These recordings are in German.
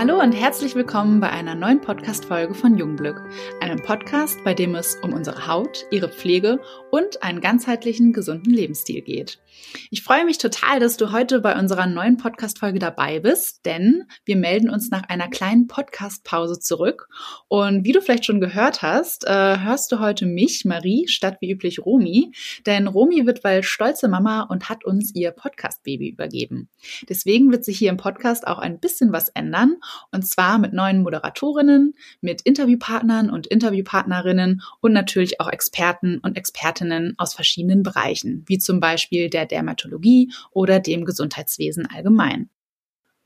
Hallo und herzlich willkommen bei einer neuen Podcast-Folge von Jungglück, einem Podcast, bei dem es um unsere Haut, ihre Pflege und einen ganzheitlichen, gesunden Lebensstil geht. Ich freue mich total, dass du heute bei unserer neuen Podcast-Folge dabei bist, denn wir melden uns nach einer kleinen Podcast-Pause zurück. Und wie du vielleicht schon gehört hast, äh, hörst du heute mich, Marie, statt wie üblich Romi, denn Romi wird bald stolze Mama und hat uns ihr Podcast-Baby übergeben. Deswegen wird sich hier im Podcast auch ein bisschen was ändern und zwar mit neuen Moderatorinnen, mit Interviewpartnern und Interviewpartnerinnen und natürlich auch Experten und Expertinnen aus verschiedenen Bereichen, wie zum Beispiel der Dermatologie oder dem Gesundheitswesen allgemein.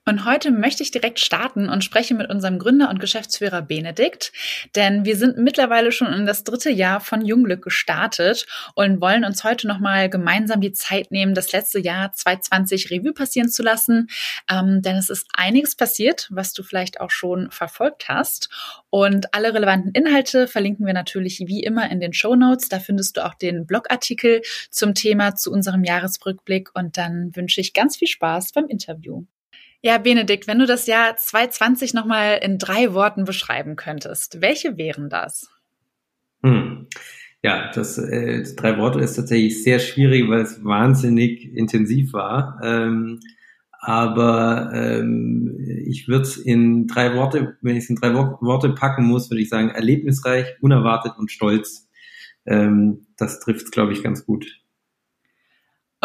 Und heute möchte ich direkt starten und spreche mit unserem Gründer und Geschäftsführer Benedikt, denn wir sind mittlerweile schon in das dritte Jahr von Jungglück gestartet und wollen uns heute nochmal gemeinsam die Zeit nehmen, das letzte Jahr 2020 Revue passieren zu lassen, ähm, denn es ist einiges passiert, was du vielleicht auch schon verfolgt hast. Und alle relevanten Inhalte verlinken wir natürlich wie immer in den Show Notes. Da findest du auch den Blogartikel zum Thema zu unserem Jahresrückblick und dann wünsche ich ganz viel Spaß beim Interview. Ja, Benedikt, wenn du das Jahr 2020 nochmal in drei Worten beschreiben könntest, welche wären das? Hm. Ja, das, äh, drei Worte ist tatsächlich sehr schwierig, weil es wahnsinnig intensiv war. Ähm, aber ähm, ich würde es in drei Worte, wenn ich es in drei Worte packen muss, würde ich sagen, erlebnisreich, unerwartet und stolz. Ähm, das trifft, glaube ich, ganz gut.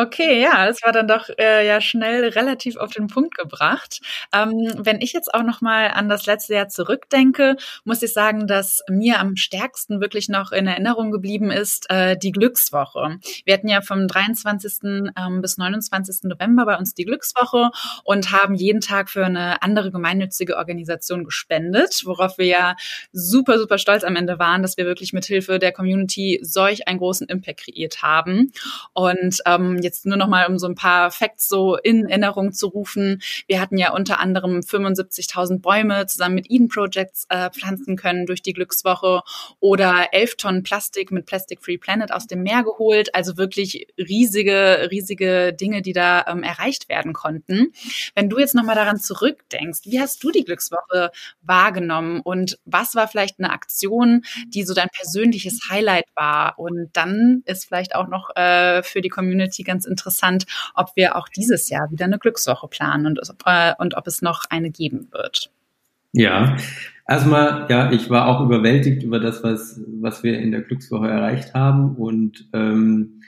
Okay, ja, das war dann doch äh, ja schnell relativ auf den Punkt gebracht. Ähm, wenn ich jetzt auch noch mal an das letzte Jahr zurückdenke, muss ich sagen, dass mir am stärksten wirklich noch in Erinnerung geblieben ist äh, die Glückswoche. Wir hatten ja vom 23. Ähm, bis 29. November bei uns die Glückswoche und haben jeden Tag für eine andere gemeinnützige Organisation gespendet, worauf wir ja super super stolz am Ende waren, dass wir wirklich mit Hilfe der Community solch einen großen Impact kreiert haben und ähm, jetzt nur noch mal um so ein paar Facts so in Erinnerung zu rufen. Wir hatten ja unter anderem 75.000 Bäume zusammen mit Eden Projects äh, pflanzen können durch die Glückswoche oder 11 Tonnen Plastik mit Plastic Free Planet aus dem Meer geholt. Also wirklich riesige, riesige Dinge, die da ähm, erreicht werden konnten. Wenn du jetzt noch mal daran zurückdenkst, wie hast du die Glückswoche wahrgenommen und was war vielleicht eine Aktion, die so dein persönliches Highlight war? Und dann ist vielleicht auch noch äh, für die Community ganz ganz interessant, ob wir auch dieses Jahr wieder eine Glückswoche planen und, äh, und ob es noch eine geben wird. Ja, erstmal, ja, ich war auch überwältigt über das, was, was wir in der Glückswoche erreicht haben und ähm,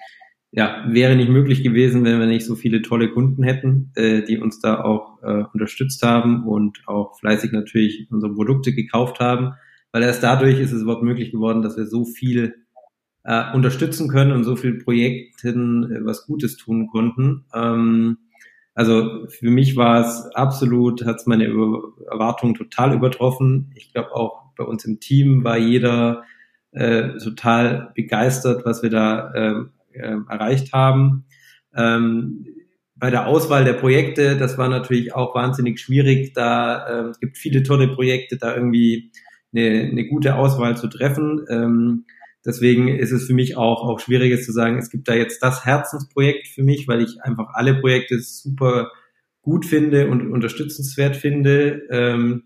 ja, wäre nicht möglich gewesen, wenn wir nicht so viele tolle Kunden hätten, äh, die uns da auch äh, unterstützt haben und auch fleißig natürlich unsere Produkte gekauft haben, weil erst dadurch ist es überhaupt möglich geworden, dass wir so viel äh, unterstützen können und so vielen Projekten äh, was Gutes tun konnten. Ähm, also für mich war es absolut, hat es meine Erwartungen total übertroffen. Ich glaube auch bei uns im Team war jeder äh, total begeistert, was wir da äh, äh, erreicht haben. Ähm, bei der Auswahl der Projekte, das war natürlich auch wahnsinnig schwierig. Da äh, gibt viele tolle Projekte, da irgendwie eine, eine gute Auswahl zu treffen. Ähm, Deswegen ist es für mich auch, auch schwieriges zu sagen, es gibt da jetzt das Herzensprojekt für mich, weil ich einfach alle Projekte super gut finde und unterstützenswert finde. Ähm,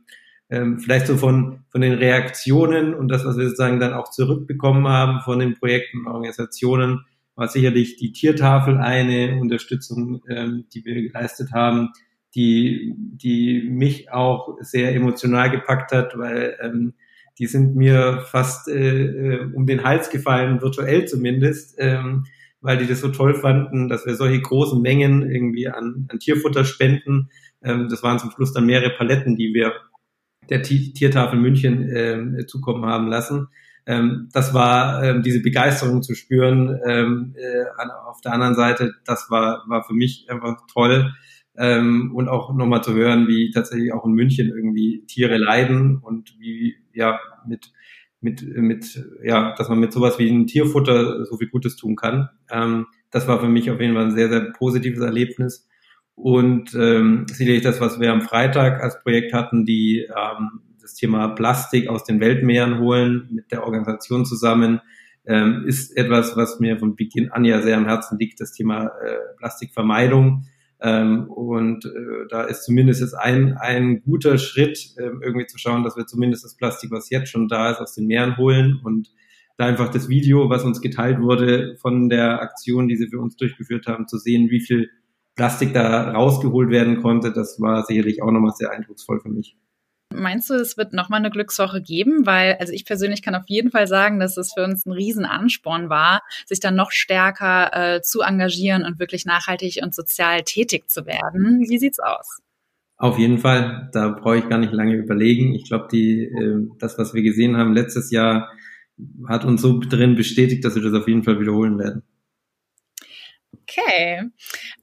ähm, vielleicht so von, von den Reaktionen und das, was wir sozusagen dann auch zurückbekommen haben von den Projekten und Organisationen, war sicherlich die Tiertafel eine Unterstützung, ähm, die wir geleistet haben, die, die mich auch sehr emotional gepackt hat, weil ähm, die sind mir fast äh, äh, um den Hals gefallen, virtuell zumindest, ähm, weil die das so toll fanden, dass wir solche großen Mengen irgendwie an, an Tierfutter spenden. Ähm, das waren zum Schluss dann mehrere Paletten, die wir der T Tiertafel München äh, zukommen haben lassen. Ähm, das war ähm, diese Begeisterung zu spüren. Ähm, äh, auf der anderen Seite, das war, war für mich einfach toll, ähm, und auch nochmal zu hören, wie tatsächlich auch in München irgendwie Tiere leiden und wie ja mit mit mit ja, dass man mit sowas wie ein Tierfutter so viel Gutes tun kann. Ähm, das war für mich auf jeden Fall ein sehr sehr positives Erlebnis und ähm, sicherlich das, was wir am Freitag als Projekt hatten, die ähm, das Thema Plastik aus den Weltmeeren holen mit der Organisation zusammen. Ähm, ist etwas, was mir von Beginn an ja sehr am Herzen liegt, das Thema äh, Plastikvermeidung Ähm, und äh, da ist zumindest jetzt ein, ein guter Schritt, äh, irgendwie zu schauen, dass wir zumindest das Plastik, was jetzt schon da ist, aus den Meeren holen und da einfach das Video, was uns geteilt wurde von der Aktion, die sie für uns durchgeführt haben, zu sehen, wie viel Plastik da rausgeholt werden konnte, das war sicherlich auch nochmal sehr eindrucksvoll für mich. Meinst du, es wird nochmal eine Glückswoche geben? Weil, also ich persönlich kann auf jeden Fall sagen, dass es für uns ein Riesenansporn war, sich dann noch stärker äh, zu engagieren und wirklich nachhaltig und sozial tätig zu werden. Wie sieht's aus? Auf jeden Fall, da brauche ich gar nicht lange überlegen. Ich glaube, die, äh, das, was wir gesehen haben letztes Jahr, hat uns so drin bestätigt, dass wir das auf jeden Fall wiederholen werden. Okay.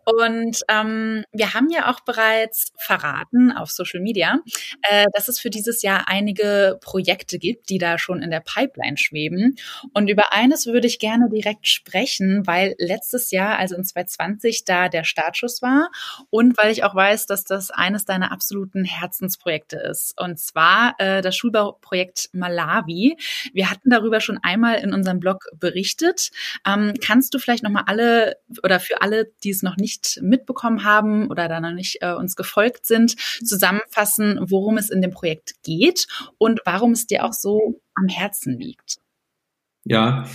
Und ähm, wir haben ja auch bereits verraten auf Social Media, äh, dass es für dieses Jahr einige Projekte gibt, die da schon in der Pipeline schweben. Und über eines würde ich gerne direkt sprechen, weil letztes Jahr, also in 2020, da der Startschuss war und weil ich auch weiß, dass das eines deiner absoluten Herzensprojekte ist. Und zwar äh, das Schulbauprojekt Malawi. Wir hatten darüber schon einmal in unserem Blog berichtet. Ähm, kannst du vielleicht nochmal alle oder für alle, die es noch nicht mitbekommen haben oder da noch nicht äh, uns gefolgt sind, zusammenfassen, worum es in dem Projekt geht und warum es dir auch so am Herzen liegt. Ja,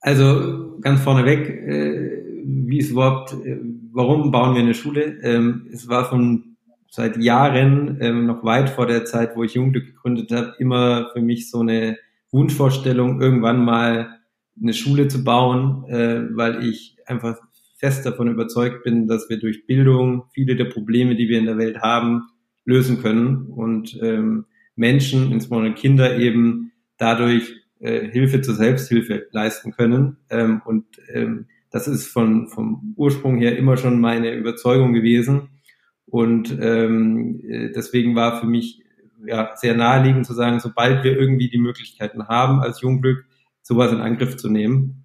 also ganz vorneweg, äh, wie es überhaupt, äh, warum bauen wir eine Schule? Ähm, es war von seit Jahren, ähm, noch weit vor der Zeit, wo ich Jugendglück gegründet habe, immer für mich so eine Wunschvorstellung, irgendwann mal eine Schule zu bauen, äh, weil ich einfach fest davon überzeugt bin, dass wir durch Bildung viele der Probleme, die wir in der Welt haben, lösen können und ähm, Menschen, insbesondere Kinder eben dadurch äh, Hilfe zur Selbsthilfe leisten können. Ähm, und ähm, das ist von, vom Ursprung her immer schon meine Überzeugung gewesen. Und ähm, äh, deswegen war für mich ja, sehr naheliegend zu sagen, sobald wir irgendwie die Möglichkeiten haben, als Jungglück sowas in Angriff zu nehmen,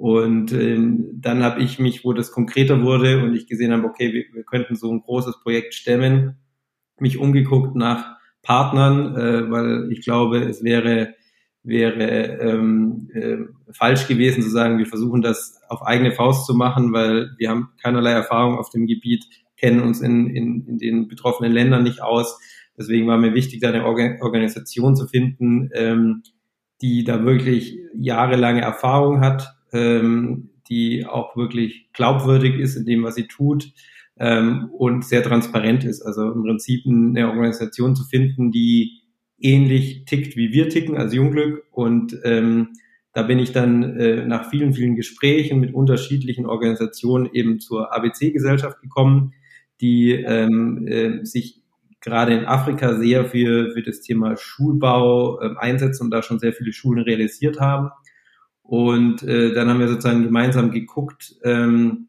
und ähm, dann habe ich mich, wo das konkreter wurde und ich gesehen habe, okay, wir, wir könnten so ein großes Projekt stemmen, mich umgeguckt nach Partnern, äh, weil ich glaube, es wäre wäre ähm, äh, falsch gewesen zu sagen, wir versuchen das auf eigene Faust zu machen, weil wir haben keinerlei Erfahrung auf dem Gebiet, kennen uns in, in, in den betroffenen Ländern nicht aus. Deswegen war mir wichtig, da eine Organ Organisation zu finden, ähm, die da wirklich jahrelange Erfahrung hat, ähm, die auch wirklich glaubwürdig ist in dem, was sie tut ähm, und sehr transparent ist. Also im Prinzip eine Organisation zu finden, die ähnlich tickt, wie wir ticken als Jungglück. Und ähm, da bin ich dann äh, nach vielen, vielen Gesprächen mit unterschiedlichen Organisationen eben zur ABC-Gesellschaft gekommen, die ähm, äh, sich gerade in Afrika sehr für, für das Thema Schulbau äh, einsetzen und da schon sehr viele Schulen realisiert haben. Und äh, dann haben wir sozusagen gemeinsam geguckt, ähm,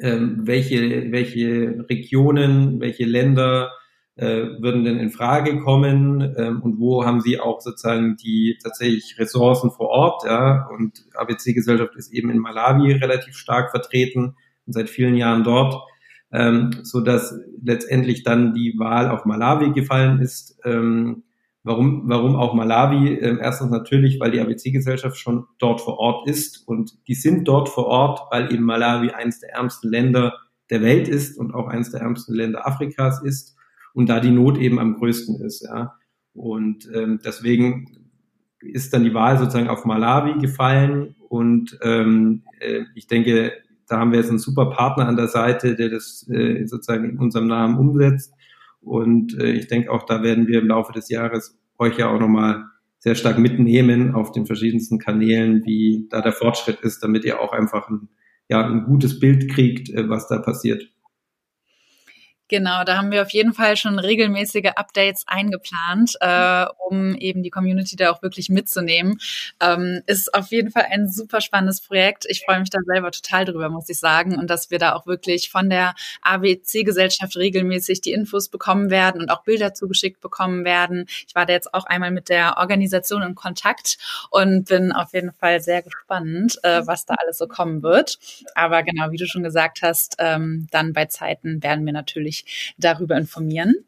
ähm, welche, welche Regionen, welche Länder äh, würden denn in Frage kommen ähm, und wo haben sie auch sozusagen die tatsächlich Ressourcen vor Ort. Ja? Und ABC-Gesellschaft ist eben in Malawi relativ stark vertreten und seit vielen Jahren dort, ähm, so dass letztendlich dann die Wahl auf Malawi gefallen ist. Ähm, Warum, warum auch Malawi? Ähm, erstens natürlich, weil die ABC-Gesellschaft schon dort vor Ort ist und die sind dort vor Ort, weil eben Malawi eines der ärmsten Länder der Welt ist und auch eines der ärmsten Länder Afrikas ist und da die Not eben am größten ist. Ja. Und ähm, deswegen ist dann die Wahl sozusagen auf Malawi gefallen und ähm, äh, ich denke, da haben wir jetzt einen super Partner an der Seite, der das äh, sozusagen in unserem Namen umsetzt. Und äh, ich denke auch, da werden wir im Laufe des Jahres euch ja auch nochmal sehr stark mitnehmen auf den verschiedensten Kanälen, wie da der Fortschritt ist, damit ihr auch einfach ein, ja, ein gutes Bild kriegt, äh, was da passiert. Genau, da haben wir auf jeden Fall schon regelmäßige Updates eingeplant, äh, um eben die Community da auch wirklich mitzunehmen. Ähm, ist auf jeden Fall ein super spannendes Projekt. Ich freue mich da selber total drüber, muss ich sagen. Und dass wir da auch wirklich von der ABC-Gesellschaft regelmäßig die Infos bekommen werden und auch Bilder zugeschickt bekommen werden. Ich war da jetzt auch einmal mit der Organisation in Kontakt und bin auf jeden Fall sehr gespannt, äh, was da alles so kommen wird. Aber genau, wie du schon gesagt hast, ähm, dann bei Zeiten werden wir natürlich darüber informieren.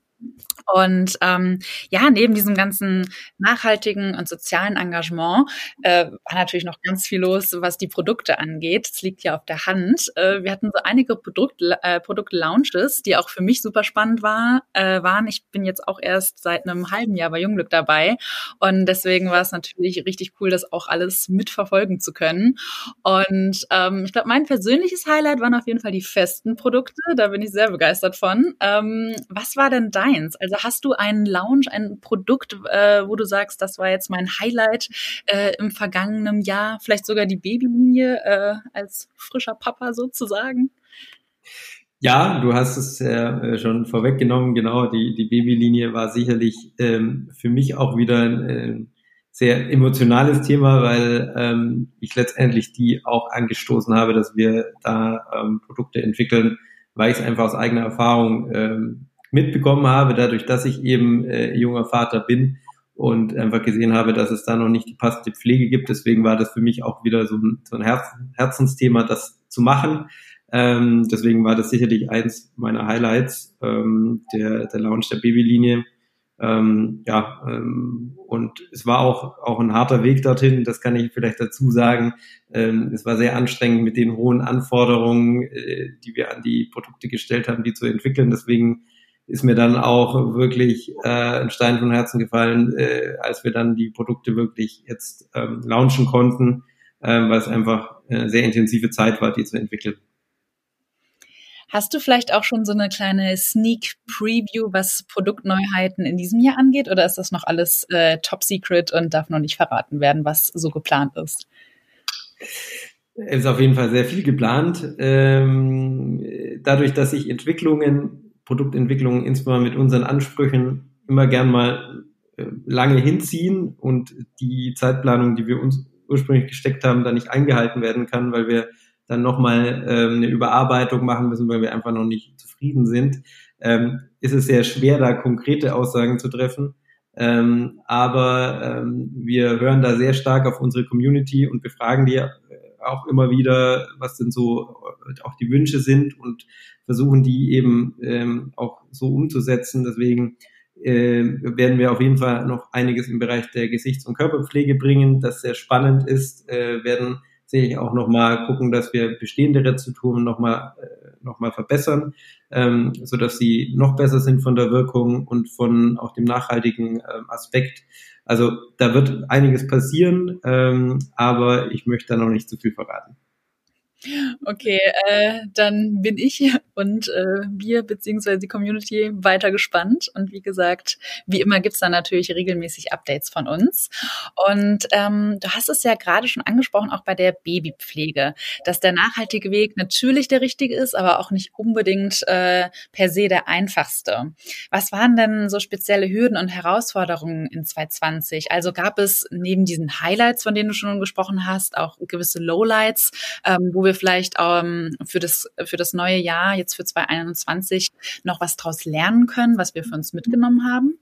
Und ähm, ja, neben diesem ganzen nachhaltigen und sozialen Engagement äh, war natürlich noch ganz viel los, was die Produkte angeht. Es liegt ja auf der Hand. Äh, wir hatten so einige Produkt, äh, Produktlaunches, die auch für mich super spannend war, äh, waren. Ich bin jetzt auch erst seit einem halben Jahr bei Jungglück dabei und deswegen war es natürlich richtig cool, das auch alles mitverfolgen zu können. Und ähm, ich glaube, mein persönliches Highlight waren auf jeden Fall die festen Produkte. Da bin ich sehr begeistert von. Ähm, was war denn deins? Also hast du einen Lounge, ein Produkt, äh, wo du sagst, das war jetzt mein Highlight äh, im vergangenen Jahr, vielleicht sogar die Babylinie äh, als frischer Papa sozusagen? Ja, du hast es äh, schon vorweggenommen. Genau, die, die Babylinie war sicherlich ähm, für mich auch wieder ein äh, sehr emotionales Thema, weil ähm, ich letztendlich die auch angestoßen habe, dass wir da ähm, Produkte entwickeln, weil ich es einfach aus eigener Erfahrung ähm, mitbekommen habe, dadurch, dass ich eben äh, junger Vater bin und einfach gesehen habe, dass es da noch nicht die passende Pflege gibt. Deswegen war das für mich auch wieder so ein, so ein Herz, Herzensthema, das zu machen. Ähm, deswegen war das sicherlich eins meiner Highlights, ähm, der, der Launch der Babylinie. Ähm, ja, ähm, und es war auch, auch ein harter Weg dorthin, das kann ich vielleicht dazu sagen. Ähm, es war sehr anstrengend mit den hohen Anforderungen, äh, die wir an die Produkte gestellt haben, die zu entwickeln. Deswegen ist mir dann auch wirklich äh, ein Stein vom Herzen gefallen, äh, als wir dann die Produkte wirklich jetzt ähm, launchen konnten, äh, weil es einfach eine sehr intensive Zeit war, die zu entwickeln. Hast du vielleicht auch schon so eine kleine Sneak Preview, was Produktneuheiten in diesem Jahr angeht, oder ist das noch alles äh, top secret und darf noch nicht verraten werden, was so geplant ist? Es ist auf jeden Fall sehr viel geplant. Ähm, dadurch, dass sich Entwicklungen Produktentwicklung insbesondere mit unseren Ansprüchen immer gern mal äh, lange hinziehen und die Zeitplanung, die wir uns ursprünglich gesteckt haben, da nicht eingehalten werden kann, weil wir dann nochmal ähm, eine Überarbeitung machen müssen, weil wir einfach noch nicht zufrieden sind, ähm, ist es sehr schwer, da konkrete Aussagen zu treffen. Ähm, aber ähm, wir hören da sehr stark auf unsere Community und befragen die auch immer wieder, was denn so äh, auch die Wünsche sind und versuchen die eben ähm, auch so umzusetzen. Deswegen äh, werden wir auf jeden Fall noch einiges im Bereich der Gesichts- und Körperpflege bringen, das sehr spannend ist, äh, werden sicherlich auch nochmal gucken, dass wir bestehende Rezepturen nochmal äh, noch verbessern, ähm, so dass sie noch besser sind von der Wirkung und von auch dem nachhaltigen ähm, Aspekt. Also da wird einiges passieren, ähm, aber ich möchte da noch nicht zu viel verraten. Okay, äh, dann bin ich und äh, wir beziehungsweise die Community weiter gespannt. Und wie gesagt, wie immer gibt's da natürlich regelmäßig Updates von uns. Und ähm, du hast es ja gerade schon angesprochen, auch bei der Babypflege, dass der nachhaltige Weg natürlich der richtige ist, aber auch nicht unbedingt äh, per se der einfachste. Was waren denn so spezielle Hürden und Herausforderungen in 2020? Also gab es neben diesen Highlights, von denen du schon gesprochen hast, auch gewisse Lowlights, ähm, wo wir wir vielleicht ähm, für, das, für das neue Jahr, jetzt für 2021, noch was daraus lernen können, was wir für uns mitgenommen haben?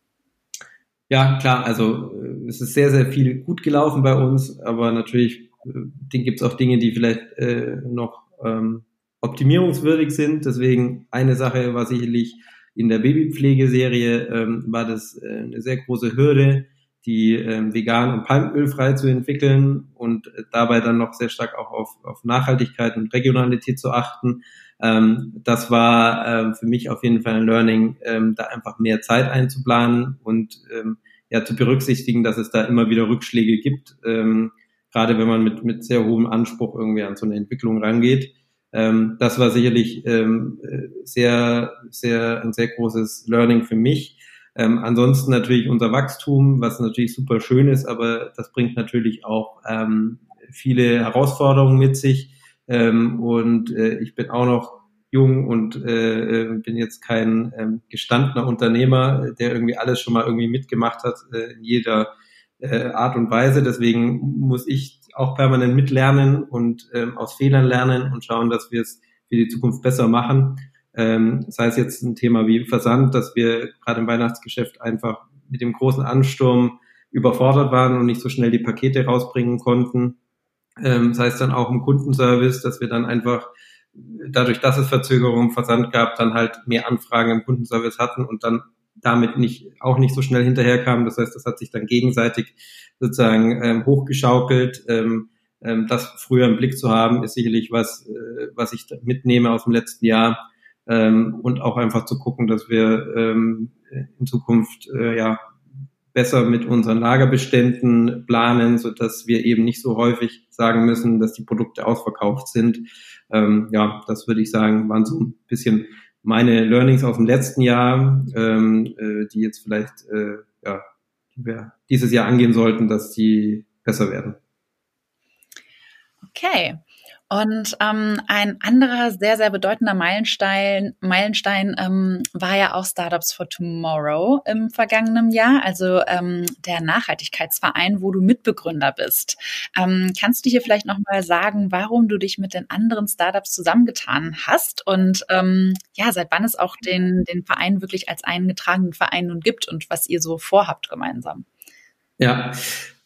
Ja, klar, also äh, es ist sehr, sehr viel gut gelaufen bei uns, aber natürlich äh, gibt es auch Dinge, die vielleicht äh, noch ähm, optimierungswürdig sind. Deswegen eine Sache war sicherlich in der Babypflegeserie ähm, war das äh, eine sehr große Hürde, die ähm, vegan und palmölfrei zu entwickeln und dabei dann noch sehr stark auch auf, auf Nachhaltigkeit und Regionalität zu achten. Ähm, das war ähm, für mich auf jeden Fall ein Learning, ähm, da einfach mehr Zeit einzuplanen und ähm, ja zu berücksichtigen, dass es da immer wieder Rückschläge gibt, ähm, gerade wenn man mit, mit sehr hohem Anspruch irgendwie an so eine Entwicklung rangeht. Ähm, das war sicherlich ähm, äh, sehr, sehr, ein sehr großes Learning für mich. Ähm, ansonsten natürlich unser Wachstum, was natürlich super schön ist, aber das bringt natürlich auch ähm, viele Herausforderungen mit sich. Ähm, und äh, ich bin auch noch jung und äh, äh bin jetzt kein ähm, gestandener Unternehmer, der irgendwie alles schon mal irgendwie mitgemacht hat äh, in jeder äh, Art und Weise. Deswegen muss ich auch permanent mitlernen und ähm, aus Fehlern lernen und schauen, dass wir es für die Zukunft besser machen. Ähm, sei es jetzt ein Thema wie Versand, dass wir gerade im Weihnachtsgeschäft einfach mit dem großen Ansturm überfordert waren und nicht so schnell die Pakete rausbringen konnten. Ähm, sei es dann auch im Kundenservice, dass wir dann einfach dadurch, dass es Verzögerungen im Versand gab, dann halt mehr Anfragen im Kundenservice hatten und dann damit nicht auch nicht so schnell hinterherkamen. Das heißt, das hat sich dann gegenseitig sozusagen ähm, hochgeschaukelt. Ähm, ähm, das früher im Blick zu haben, ist sicherlich was, äh, was ich mitnehme aus dem letzten Jahr. Ähm, und auch einfach zu gucken, dass wir ähm, in Zukunft äh, ja besser mit unseren Lagerbeständen planen, so dass wir eben nicht so häufig sagen müssen, dass die Produkte ausverkauft sind. Ähm, ja, das würde ich sagen, waren so ein bisschen meine Learnings aus dem letzten Jahr, ähm, äh, die jetzt vielleicht äh, ja, die wir dieses Jahr angehen sollten, dass die besser werden. Okay. Und ähm, ein anderer sehr, sehr bedeutender Meilenstein, Meilenstein ähm, war ja auch Startups for Tomorrow im vergangenen Jahr, also ähm, der Nachhaltigkeitsverein, wo du Mitbegründer bist. Ähm, kannst du hier vielleicht nochmal sagen, warum du dich mit den anderen Startups zusammengetan hast und ähm, ja, seit wann es auch den, den Verein wirklich als eingetragenen Verein nun gibt und was ihr so vorhabt gemeinsam? Ja,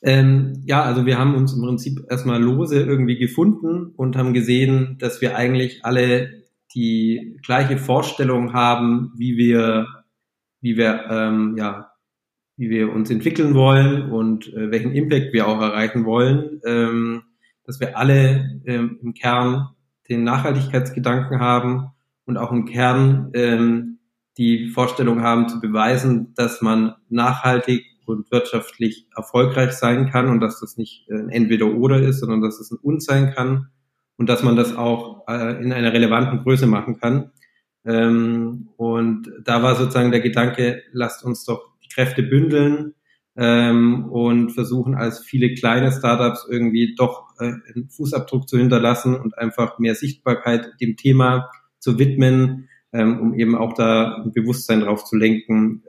ähm, ja, also wir haben uns im Prinzip erstmal lose irgendwie gefunden und haben gesehen, dass wir eigentlich alle die gleiche Vorstellung haben, wie wir, wie wir, ähm, ja, wie wir uns entwickeln wollen und äh, welchen Impact wir auch erreichen wollen, ähm, dass wir alle ähm, im Kern den Nachhaltigkeitsgedanken haben und auch im Kern ähm, die Vorstellung haben zu beweisen, dass man nachhaltig und wirtschaftlich erfolgreich sein kann und dass das nicht ein Entweder-Oder ist, sondern dass es ein Und sein kann und dass man das auch äh, in einer relevanten Größe machen kann. Ähm, und da war sozusagen der Gedanke, lasst uns doch die Kräfte bündeln ähm, und versuchen als viele kleine Startups irgendwie doch äh, einen Fußabdruck zu hinterlassen und einfach mehr Sichtbarkeit dem Thema zu widmen, ähm, um eben auch da ein Bewusstsein drauf zu lenken,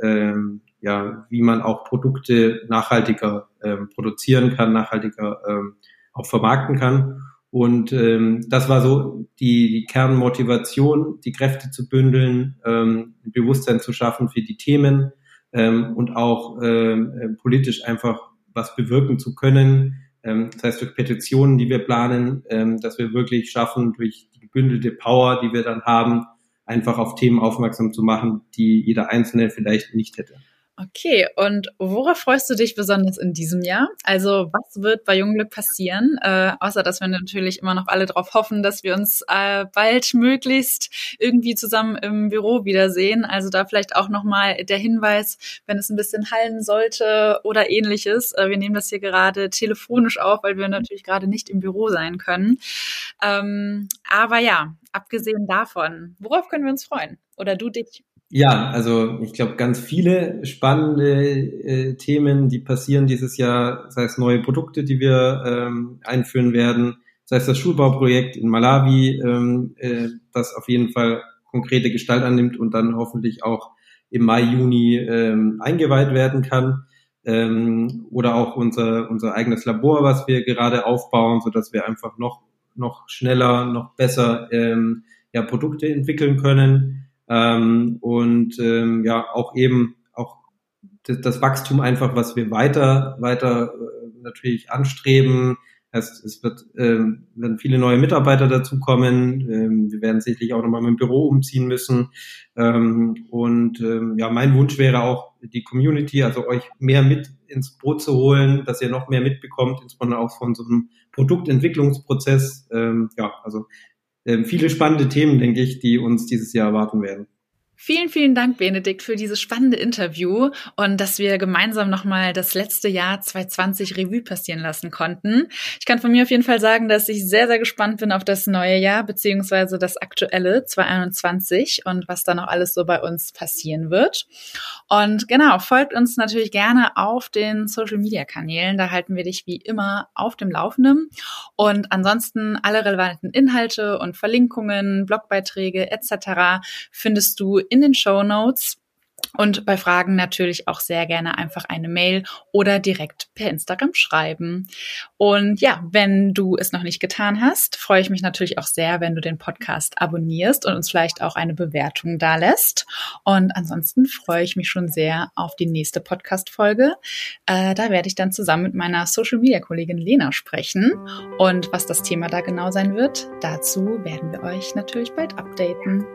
ja, wie man auch Produkte nachhaltiger ähm, produzieren kann, nachhaltiger ähm, auch vermarkten kann. Und ähm, das war so die, die Kernmotivation, die Kräfte zu bündeln, ähm, Bewusstsein zu schaffen für die Themen ähm, und auch ähm, äh, politisch einfach was bewirken zu können. Ähm, das heißt durch Petitionen, die wir planen, ähm, dass wir wirklich schaffen, durch die gebündelte Power, die wir dann haben, einfach auf Themen aufmerksam zu machen, die jeder Einzelne vielleicht nicht hätte. Okay, und worauf freust du dich besonders in diesem Jahr? Also was wird bei Jungglück passieren? Äh, außer dass wir natürlich immer noch alle darauf hoffen, dass wir uns äh, bald möglichst irgendwie zusammen im Büro wiedersehen. Also da vielleicht auch nochmal der Hinweis, wenn es ein bisschen hallen sollte oder ähnliches. Äh, wir nehmen das hier gerade telefonisch auf, weil wir natürlich gerade nicht im Büro sein können. Ähm, aber ja, abgesehen davon, worauf können wir uns freuen? Oder du dich? Ja, also ich glaube, ganz viele spannende äh, Themen, die passieren dieses Jahr, sei es neue Produkte, die wir ähm, einführen werden, sei es das Schulbauprojekt in Malawi, ähm, äh, das auf jeden Fall konkrete Gestalt annimmt und dann hoffentlich auch im Mai, Juni ähm, eingeweiht werden kann. Ähm, oder auch unser, unser eigenes Labor, was wir gerade aufbauen, so dass wir einfach noch, noch schneller, noch besser ähm, ja, Produkte entwickeln können. Ähm, und ähm, ja, auch eben auch das, Wachstum einfach, was wir weiter, weiter äh, natürlich anstreben. Es, es wird, ähm, werden viele neue Mitarbeiter dazukommen. Ähm, wir werden sicherlich auch nochmal mit dem Büro umziehen müssen. Ähm, und ähm, ja, mein Wunsch wäre auch, die Community, also euch mehr mit ins Boot zu holen, dass ihr noch mehr mitbekommt, insbesondere auch von so einem Produktentwicklungsprozess. Ähm, ja, also viele spannende Themen, denke ich, die uns dieses Jahr erwarten werden. Vielen, vielen Dank, Benedikt, für dieses spannende Interview und dass wir gemeinsam nochmal das letzte Jahr 2020 Revue passieren lassen konnten. Ich kann von mir auf jeden Fall sagen, dass ich sehr, sehr gespannt bin auf das neue Jahr beziehungsweise das aktuelle 2021 und was da noch alles so bei uns passieren wird. Und genau, folgt uns natürlich gerne auf den Social Media Kanälen. Da halten wir dich wie immer auf dem Laufenden. Und ansonsten alle relevanten Inhalte und Verlinkungen, Blogbeiträge etc. findest du in den Show Notes. Und bei Fragen natürlich auch sehr gerne einfach eine Mail oder direkt per Instagram schreiben. Und ja, wenn du es noch nicht getan hast, freue ich mich natürlich auch sehr, wenn du den Podcast abonnierst und uns vielleicht auch eine Bewertung da lässt. Und ansonsten freue ich mich schon sehr auf die nächste Podcast-Folge. Äh, da werde ich dann zusammen mit meiner Social-Media-Kollegin Lena sprechen. Und was das Thema da genau sein wird, dazu werden wir euch natürlich bald updaten.